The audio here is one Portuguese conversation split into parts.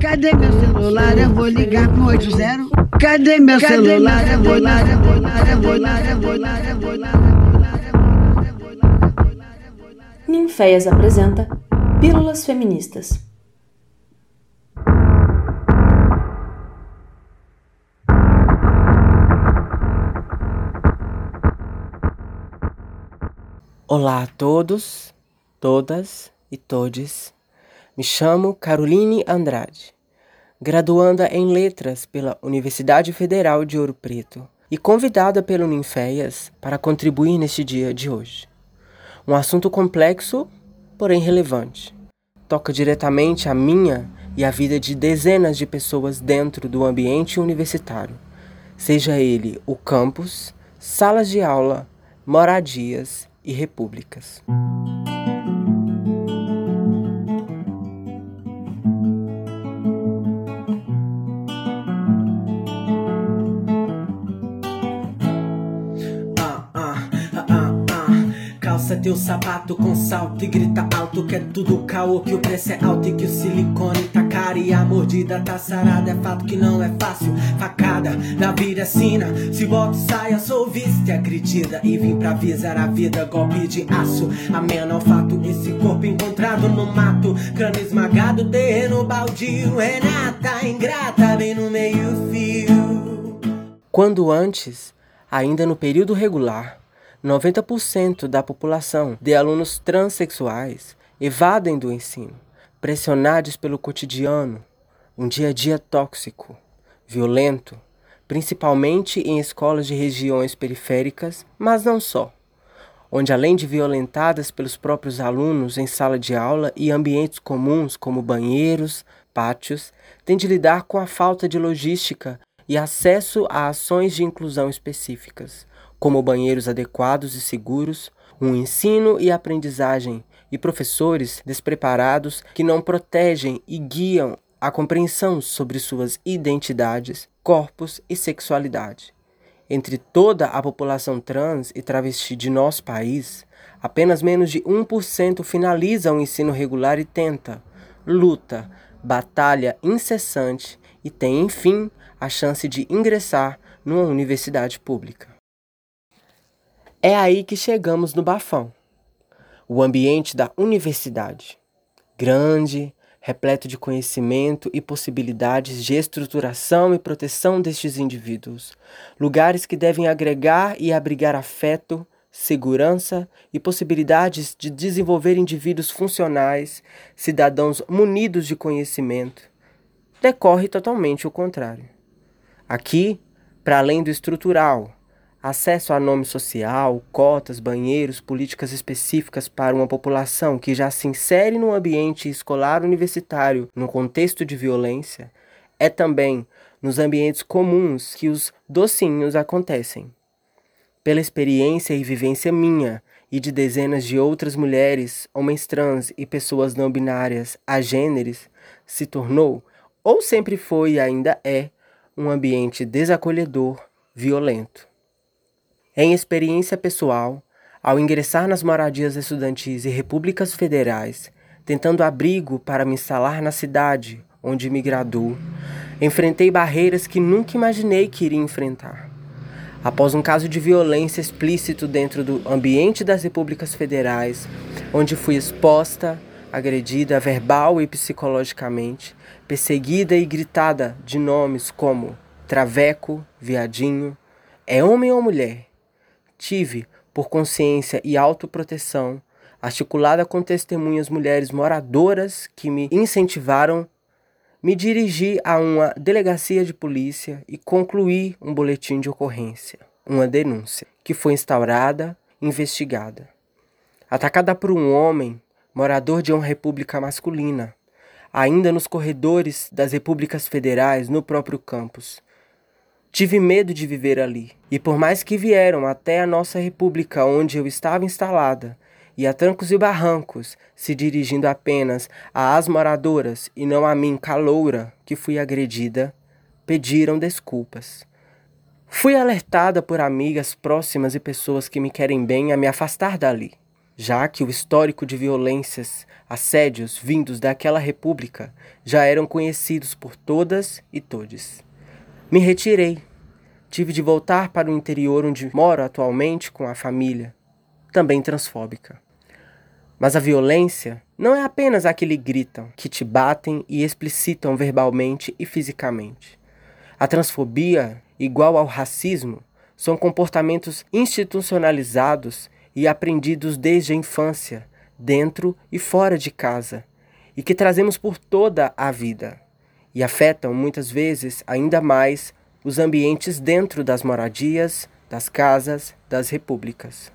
Cadê meu celular? Eu vou ligar pro 80. Cadê meu celular? Eu vou ligar, eu vou ligar, eu vou ligar, eu vou ligar, eu vou ligar. Ninféias apresenta Pílulas Feministas. Olá a todos, todas e todes. Me chamo Caroline Andrade, graduanda em Letras pela Universidade Federal de Ouro Preto e convidada pelo Ninféias para contribuir neste dia de hoje. Um assunto complexo, porém relevante. Toca diretamente a minha e a vida de dezenas de pessoas dentro do ambiente universitário, seja ele o campus, salas de aula, moradias e repúblicas. Teu sapato com salto e grita alto que é tudo caô, que o preço é alto e que o silicone tá caro e a mordida tá sarada. É fato que não é fácil, facada da vida é sina. Se bota saia, sou vista e acredita e vim pra avisar a vida, golpe de aço. Ameno ao fato, esse corpo encontrado no mato, crânio esmagado, terreno baldio. Renata ingrata, bem no meio fio. Quando antes, ainda no período regular, 90% da população de alunos transexuais evadem do ensino, pressionados pelo cotidiano, um dia a dia tóxico, violento, principalmente em escolas de regiões periféricas, mas não só, onde além de violentadas pelos próprios alunos em sala de aula e ambientes comuns como banheiros, pátios, têm de lidar com a falta de logística e acesso a ações de inclusão específicas, como banheiros adequados e seguros, um ensino e aprendizagem e professores despreparados que não protegem e guiam a compreensão sobre suas identidades, corpos e sexualidade. Entre toda a população trans e travesti de nosso país, apenas menos de 1% finaliza o ensino regular e tenta, luta, batalha incessante e tem, enfim, a chance de ingressar numa universidade pública. É aí que chegamos no Bafão, o ambiente da universidade. Grande, repleto de conhecimento e possibilidades de estruturação e proteção destes indivíduos. Lugares que devem agregar e abrigar afeto, segurança e possibilidades de desenvolver indivíduos funcionais, cidadãos munidos de conhecimento. Decorre totalmente o contrário. Aqui, para além do estrutural, acesso a nome social, cotas, banheiros, políticas específicas para uma população que já se insere no ambiente escolar universitário no contexto de violência, é também nos ambientes comuns que os docinhos acontecem. Pela experiência e vivência minha e de dezenas de outras mulheres, homens trans e pessoas não binárias agêneres, se tornou, ou sempre foi e ainda é, um ambiente desacolhedor, violento. Em experiência pessoal, ao ingressar nas moradias estudantis e repúblicas federais, tentando abrigo para me instalar na cidade onde me graduo, enfrentei barreiras que nunca imaginei que iria enfrentar. Após um caso de violência explícito dentro do ambiente das repúblicas federais, onde fui exposta, agredida verbal e psicologicamente, perseguida e gritada de nomes como traveco, viadinho, é homem ou mulher? Tive, por consciência e autoproteção, articulada com testemunhas mulheres moradoras que me incentivaram, me dirigi a uma delegacia de polícia e concluí um boletim de ocorrência, uma denúncia, que foi instaurada investigada. Atacada por um homem, morador de uma república masculina, ainda nos corredores das repúblicas federais no próprio campus, Tive medo de viver ali, e por mais que vieram até a nossa república onde eu estava instalada, e a trancos e barrancos, se dirigindo apenas às moradoras e não a mim, caloura, que fui agredida, pediram desculpas. Fui alertada por amigas próximas e pessoas que me querem bem a me afastar dali, já que o histórico de violências, assédios vindos daquela república já eram conhecidos por todas e todes. Me retirei. Tive de voltar para o interior onde moro atualmente com a família, também transfóbica. Mas a violência não é apenas a que lhe gritam, que te batem e explicitam verbalmente e fisicamente. A transfobia, igual ao racismo, são comportamentos institucionalizados e aprendidos desde a infância, dentro e fora de casa, e que trazemos por toda a vida, e afetam muitas vezes ainda mais os ambientes dentro das moradias, das casas, das repúblicas.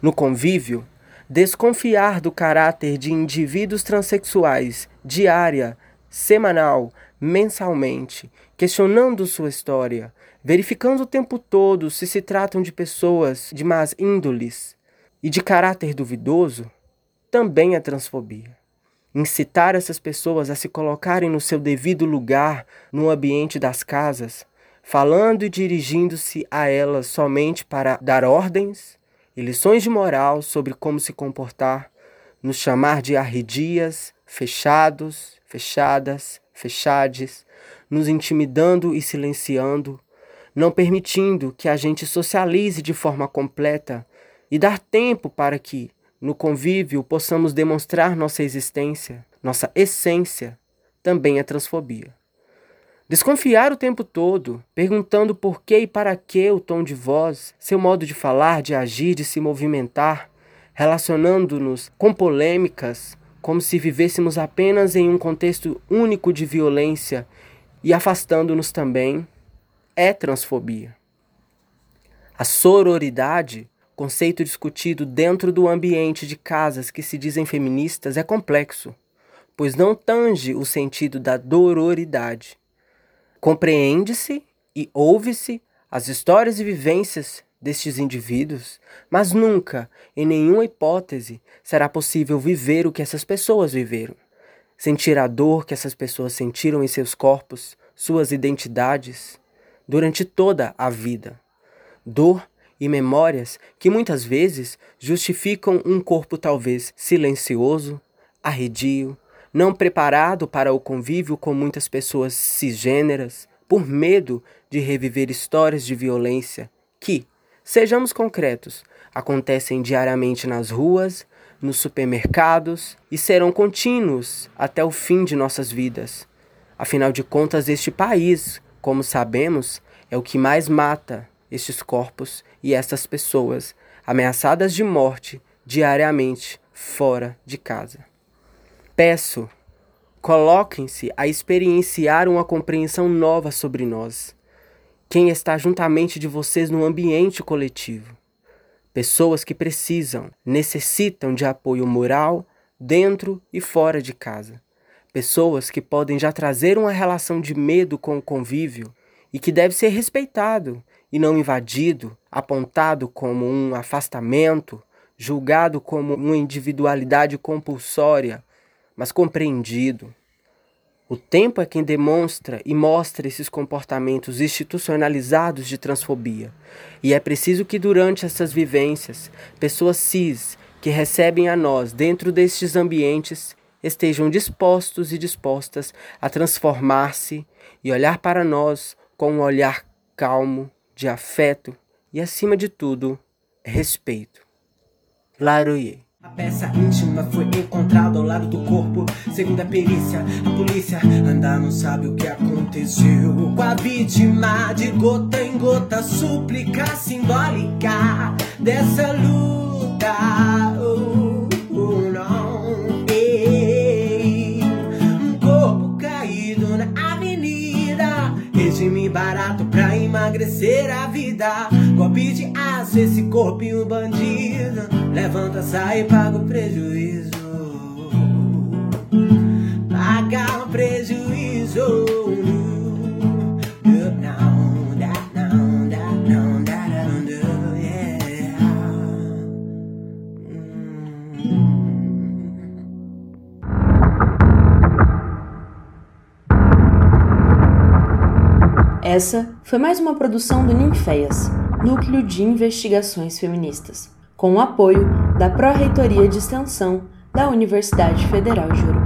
No convívio, desconfiar do caráter de indivíduos transexuais diária, semanal, mensalmente, questionando sua história, verificando o tempo todo se se tratam de pessoas de más índoles e de caráter duvidoso, também é transfobia. Incitar essas pessoas a se colocarem no seu devido lugar no ambiente das casas, falando e dirigindo-se a elas somente para dar ordens, e lições de moral sobre como se comportar, nos chamar de arredias, fechados, fechadas, fechades, nos intimidando e silenciando, não permitindo que a gente socialize de forma completa e dar tempo para que, no convívio, possamos demonstrar nossa existência, nossa essência, também é transfobia. Desconfiar o tempo todo, perguntando por que e para que o tom de voz, seu modo de falar, de agir, de se movimentar, relacionando-nos com polêmicas, como se vivêssemos apenas em um contexto único de violência e afastando-nos também, é transfobia. A sororidade, conceito discutido dentro do ambiente de casas que se dizem feministas, é complexo, pois não tange o sentido da dororidade Compreende-se e ouve-se as histórias e vivências destes indivíduos, mas nunca, em nenhuma hipótese, será possível viver o que essas pessoas viveram. Sentir a dor que essas pessoas sentiram em seus corpos, suas identidades, durante toda a vida. Dor e memórias que muitas vezes justificam um corpo talvez silencioso, arredio, não preparado para o convívio com muitas pessoas cisgêneras, por medo de reviver histórias de violência que, sejamos concretos, acontecem diariamente nas ruas, nos supermercados e serão contínuos até o fim de nossas vidas. Afinal de contas, este país, como sabemos, é o que mais mata estes corpos e estas pessoas ameaçadas de morte diariamente fora de casa. Peço, coloquem-se a experienciar uma compreensão nova sobre nós. Quem está juntamente de vocês no ambiente coletivo. Pessoas que precisam, necessitam de apoio moral dentro e fora de casa. Pessoas que podem já trazer uma relação de medo com o convívio e que deve ser respeitado e não invadido, apontado como um afastamento, julgado como uma individualidade compulsória mas compreendido. O tempo é quem demonstra e mostra esses comportamentos institucionalizados de transfobia. E é preciso que, durante essas vivências, pessoas cis que recebem a nós dentro destes ambientes estejam dispostos e dispostas a transformar-se e olhar para nós com um olhar calmo, de afeto e, acima de tudo, respeito. Laroyer a peça íntima foi encontrada ao lado do corpo. Segundo a perícia, a polícia ainda não sabe o que aconteceu com a vítima. De gota em gota, súplica simbólica dessa luta. O bandido. Levanta, sai e paga o prejuízo. Paga o prejuízo. Essa foi mais uma produção do Ninféias, Núcleo de Investigações Feministas com o apoio da Pró-Reitoria de Extensão da Universidade Federal de Ouro